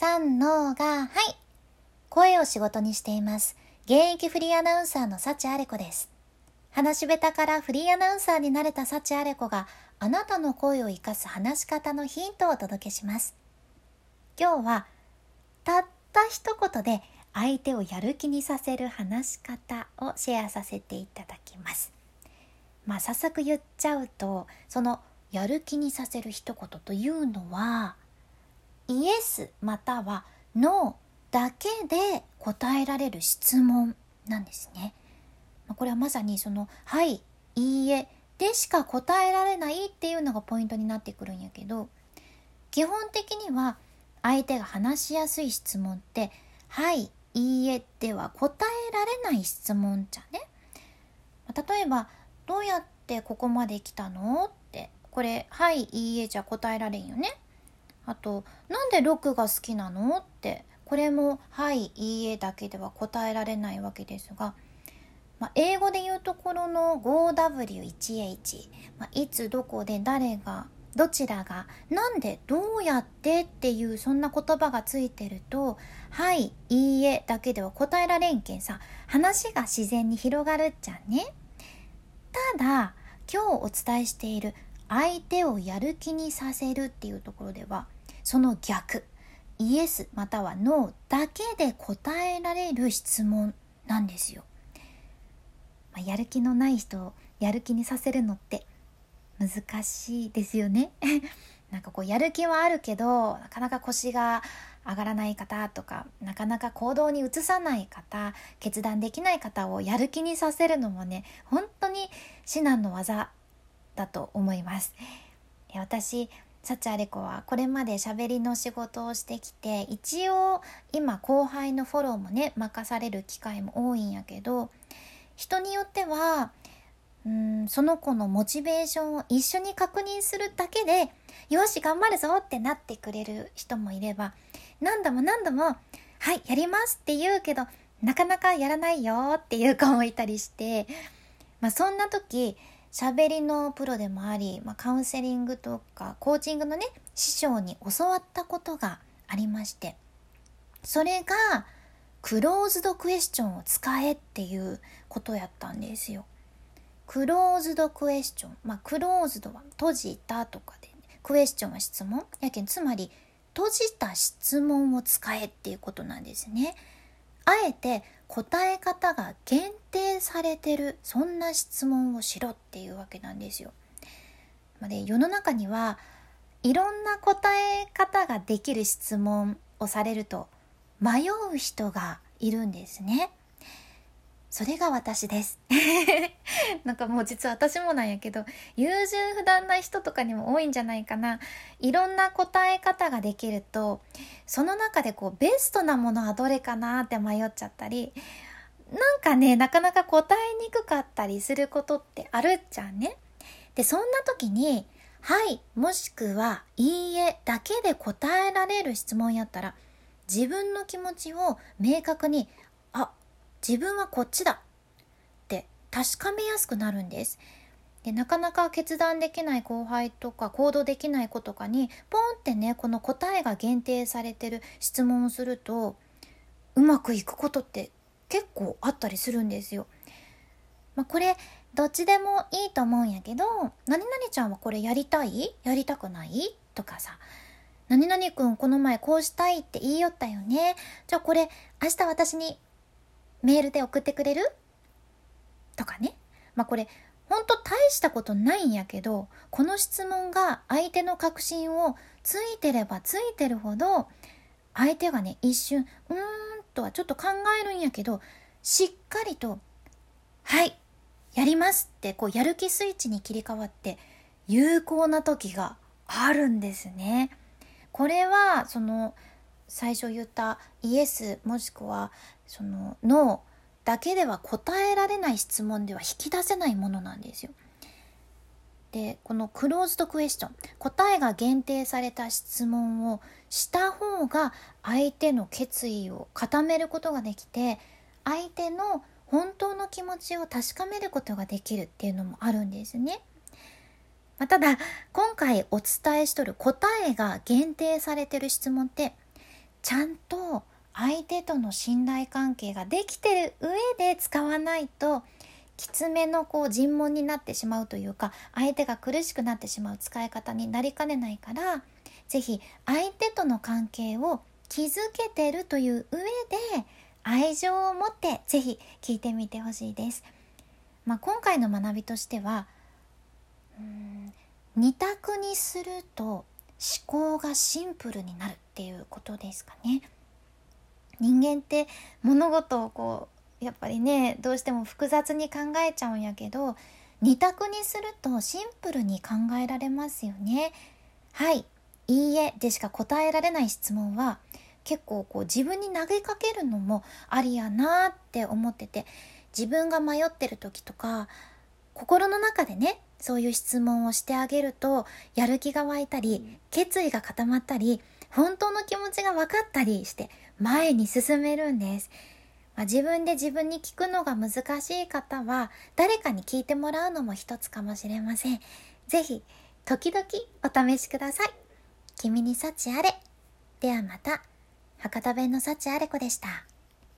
三のが、はい。声を仕事にしています。現役フリーアナウンサーの幸あれ子です。話し下手からフリーアナウンサーになれた幸あれ子があなたの声を活かす話し方のヒントをお届けします。今日はたった一言で相手をやる気にさせる話し方をシェアさせていただきます。まあ早速言っちゃうとそのやる気にさせる一言というのはイエスまたはノーだけで答えられる質問なんですね。これはまさにその「はい」「いいえ」でしか答えられないっていうのがポイントになってくるんやけど基本的には相手が話しやすい質問って「はい」「いいえ」では答えられない質問じゃね。例えば「どうやってここまで来たの?」ってこれ「はい」「いいえ」じゃ答えられんよね。あと「なんでロックが好きなの?」ってこれも「はい」「いいえ」だけでは答えられないわけですが「まあ、英語で言うところの 5W1H、まあ、いつどこで誰がどちらがなんでどうやってっていうそんな言葉がついてると「はい」「いいえ」だけでは答えられんけんさ話が自然に広がるっちゃね。ただ今日お伝えしている相手をやる気にさせるっていうところではその逆イエスまたはノーだけで答えられる質問なんですよ。まあ、やる気のない人をやる気にさせるのって難しいですよね。なんかこうやる気はあるけどなかなか腰が上がらない方とかなかなか行動に移さない方決断できない方をやる気にさせるのもね本当に至難の技だと思います。私サチアレコはこれまで喋りの仕事をしてきて一応今後輩のフォローもね任される機会も多いんやけど人によってはうんその子のモチベーションを一緒に確認するだけでよし頑張るぞってなってくれる人もいれば何度も何度も「はいやります」って言うけどなかなかやらないよっていう子もいたりして、まあ、そんな時喋りのプロでもあり、まあ、カウンセリングとかコーチングのね師匠に教わったことがありましてそれがクローズドクエスチョンを使えっていうことやったんですよ。クローズドクエスチョン。まあ、クローズドは閉じたとかで、ね、クエスチョンは質問。やけん、つまり、閉じた質問を使えっていうことなんですね。あえて答え方が限定されてる、そんな質問をしろっていうわけなんですよ。で世の中にはいろんな答え方ができる質問をされると迷う人がいるんですね。それが私です。なんかもう実は私もなんやけど、優柔不断な人とかにも多いんじゃないかな。いろんな答え方ができると、その中でこうベストなものはどれかなって迷っちゃったり、なんかね、なかなか答えにくかったりすることってあるっちゃうね。で、そんな時に、はい、もしくは、いいえだけで答えられる質問やったら、自分の気持ちを明確にあ自分はこっちだって確かめやすくなるんです。でなかなか決断できない後輩とか行動できない子とかにポンってねこの答えが限定されてる質問をするとうまくいくことって結構あったりするんですよ。まあ、これどっちでもいいと思うんやけど「何々ちゃんはこれやりたい？やりたくない?」とかさ何々くんこの前こうしたいって言いよったよね。じゃあこれ明日私にメールで送ってくれる？とかね。まあこれほんと大したことないんやけど、この質問が相手の確信をついてればついてるほど、相手がね、一瞬、うーんとはちょっと考えるんやけど、しっかりと、はい、やりますって、こう、やる気スイッチに切り替わって、有効な時があるんですね。これはその最初言ったイエスもしくはそのノーだけでは答えられない質問では引き出せないものなんですよ。でこのクローズドクエスチョン答えが限定された質問をした方が相手の決意を固めることができて相手の本当の気持ちを確かめることができるっていうのもあるんですね。ただ今回お伝えしとる答えが限定されてる質問ってちゃんと相手との信頼関係ができてる上で使わないときつめのこう尋問になってしまうというか相手が苦しくなってしまう使い方になりかねないから是非相手との関係を築けてるという上で愛情を持って是非聞いてみてほしいです。まあ、今回の学びとしてはうん二択にすると思考がシンプルになるっていうことですかね。人間って物事をこうやっぱりねどうしても複雑に考えちゃうんやけど二択にするとシンプルに考えられますよね。はいいいえでしか答えられない質問は結構こう自分に投げかけるのもありやなって思ってて自分が迷ってる時とか心の中でねそういう質問をしてあげるとやる気が湧いたり決意が固まったり本当の気持ちが分かったりして前に進めるんです。まあ、自分で自分に聞くのが難しい方は誰かに聞いてもらうのも一つかもしれません。ぜひ時々お試しください。君に幸あれ。ではまた。博多弁の幸あれ子でした。